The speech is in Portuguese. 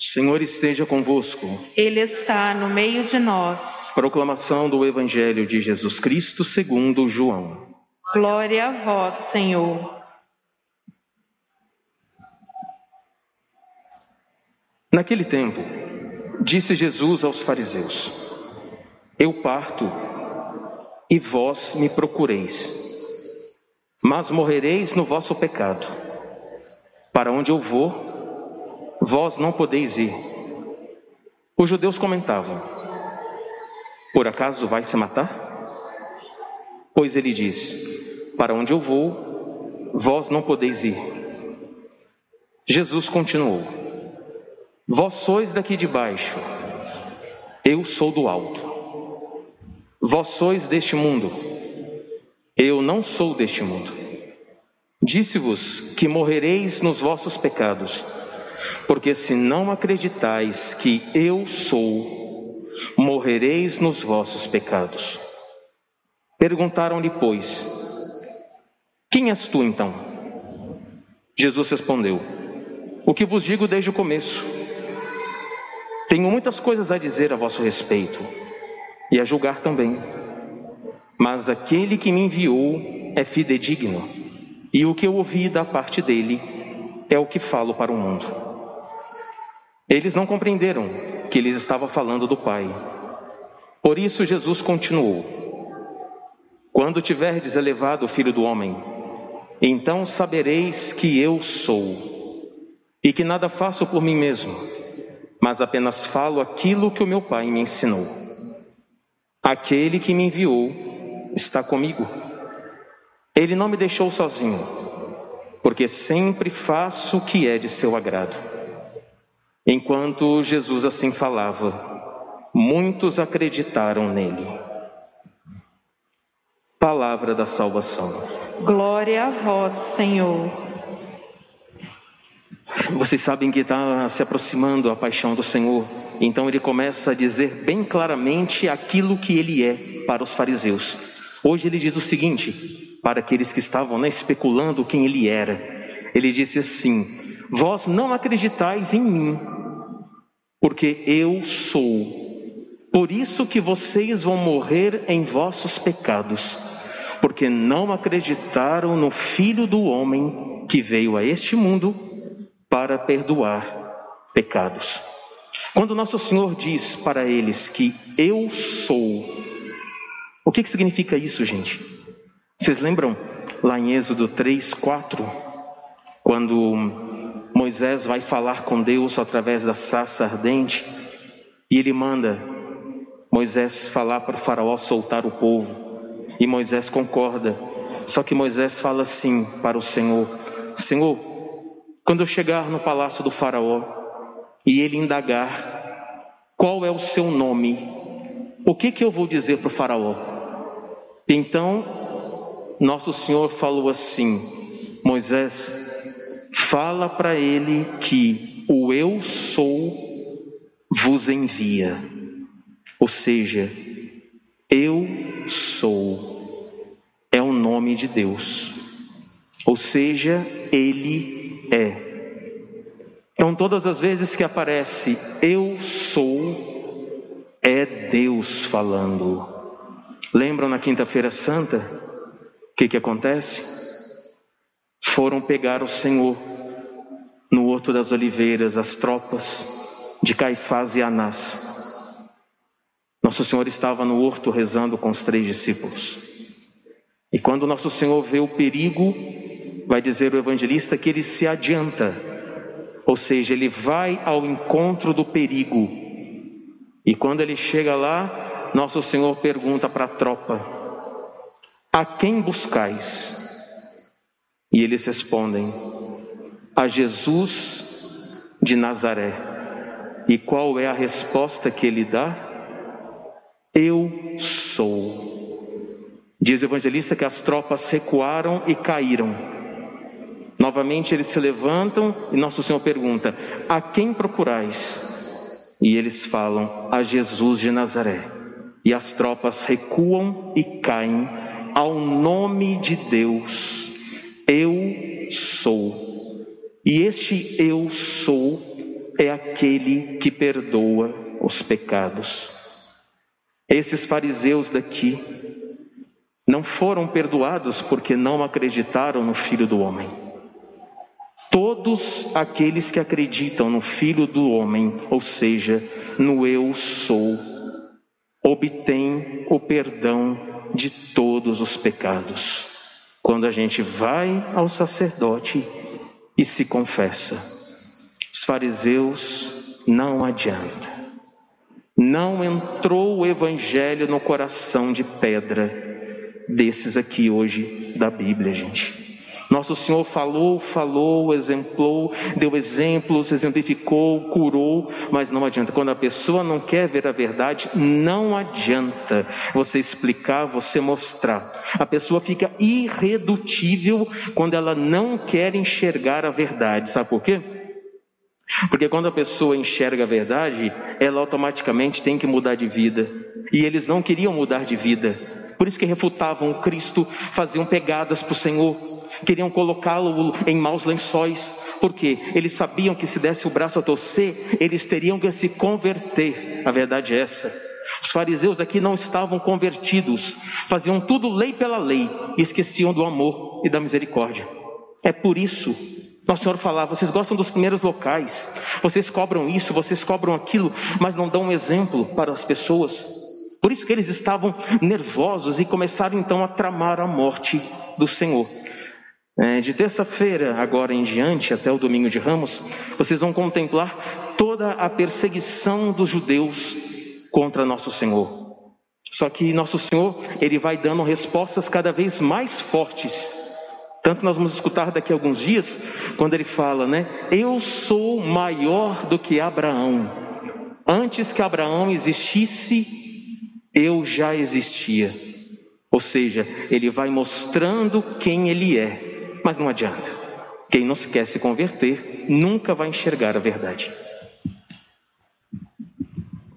Senhor esteja convosco. Ele está no meio de nós. Proclamação do Evangelho de Jesus Cristo segundo João. Glória a vós, Senhor. Naquele tempo, disse Jesus aos fariseus: Eu parto e vós me procureis, mas morrereis no vosso pecado. Para onde eu vou, vós não podeis ir. Os judeus comentavam: Por acaso vai se matar? Pois ele disse: Para onde eu vou, vós não podeis ir. Jesus continuou: Vós sois daqui de baixo, eu sou do alto. Vós sois deste mundo, eu não sou deste mundo. Disse-vos que morrereis nos vossos pecados, porque se não acreditais que eu sou, morrereis nos vossos pecados. Perguntaram-lhe, pois, quem és tu então? Jesus respondeu, o que vos digo desde o começo. Tenho muitas coisas a dizer a vosso respeito e a julgar também. Mas aquele que me enviou é fidedigno, e o que eu ouvi da parte dele é o que falo para o mundo. Eles não compreenderam que eles estava falando do Pai. Por isso Jesus continuou: Quando tiverdes elevado o Filho do Homem, então sabereis que eu sou, e que nada faço por mim mesmo mas apenas falo aquilo que o meu Pai me ensinou. Aquele que me enviou está comigo. Ele não me deixou sozinho, porque sempre faço o que é de seu agrado. Enquanto Jesus assim falava, muitos acreditaram nele. Palavra da salvação. Glória a vós, Senhor. Vocês sabem que está se aproximando a paixão do Senhor, então ele começa a dizer bem claramente aquilo que ele é para os fariseus. Hoje ele diz o seguinte, para aqueles que estavam né, especulando quem ele era: ele disse assim: Vós não acreditais em mim, porque eu sou. Por isso que vocês vão morrer em vossos pecados, porque não acreditaram no Filho do Homem que veio a este mundo para perdoar pecados. Quando nosso Senhor diz para eles que eu sou, o que, que significa isso, gente? Vocês lembram lá em Êxodo 3, 4, quando Moisés vai falar com Deus através da sarça ardente e ele manda Moisés falar para o Faraó soltar o povo e Moisés concorda. Só que Moisés fala assim para o Senhor: Senhor, quando eu chegar no palácio do Faraó e ele indagar qual é o seu nome, o que, que eu vou dizer para o Faraó? Então, nosso Senhor falou assim: Moisés, fala para ele que o eu sou vos envia. Ou seja, eu sou é o nome de Deus. Ou seja, ele é. Então, todas as vezes que aparece eu sou, é Deus falando. Lembram na Quinta-feira Santa? Que, que acontece? Foram pegar o Senhor no Horto das Oliveiras, as tropas de Caifás e Anás. Nosso Senhor estava no horto rezando com os três discípulos. E quando Nosso Senhor vê o perigo vai dizer o evangelista que ele se adianta, ou seja, ele vai ao encontro do perigo. E quando ele chega lá, nosso Senhor pergunta para a tropa: A quem buscais? E eles respondem: A Jesus de Nazaré. E qual é a resposta que ele dá? Eu sou. Diz o evangelista que as tropas recuaram e caíram. Novamente eles se levantam e Nosso Senhor pergunta: A quem procurais? E eles falam: A Jesus de Nazaré. E as tropas recuam e caem ao nome de Deus. Eu sou. E este eu sou é aquele que perdoa os pecados. Esses fariseus daqui não foram perdoados porque não acreditaram no Filho do Homem. Todos aqueles que acreditam no Filho do Homem, ou seja, no Eu Sou, obtêm o perdão de todos os pecados. Quando a gente vai ao sacerdote e se confessa, os fariseus não adianta. Não entrou o evangelho no coração de pedra desses aqui hoje da Bíblia, gente. Nosso Senhor falou, falou, exemplou, deu exemplos, exemplificou, curou, mas não adianta. Quando a pessoa não quer ver a verdade, não adianta você explicar, você mostrar. A pessoa fica irredutível quando ela não quer enxergar a verdade. Sabe por quê? Porque quando a pessoa enxerga a verdade, ela automaticamente tem que mudar de vida. E eles não queriam mudar de vida. Por isso que refutavam o Cristo, faziam pegadas para o Senhor queriam colocá-lo em maus lençóis, porque eles sabiam que se desse o braço a torcer, eles teriam que se converter. A verdade é essa. Os fariseus aqui não estavam convertidos, faziam tudo lei pela lei e esqueciam do amor e da misericórdia. É por isso nosso Senhor falava: vocês gostam dos primeiros locais, vocês cobram isso, vocês cobram aquilo, mas não dão um exemplo para as pessoas. Por isso que eles estavam nervosos e começaram então a tramar a morte do Senhor. É, de terça-feira, agora em diante, até o domingo de Ramos, vocês vão contemplar toda a perseguição dos judeus contra nosso Senhor. Só que nosso Senhor, ele vai dando respostas cada vez mais fortes. Tanto nós vamos escutar daqui a alguns dias, quando ele fala, né? Eu sou maior do que Abraão. Antes que Abraão existisse, eu já existia. Ou seja, ele vai mostrando quem ele é mas não adianta. Quem não quer se converter nunca vai enxergar a verdade.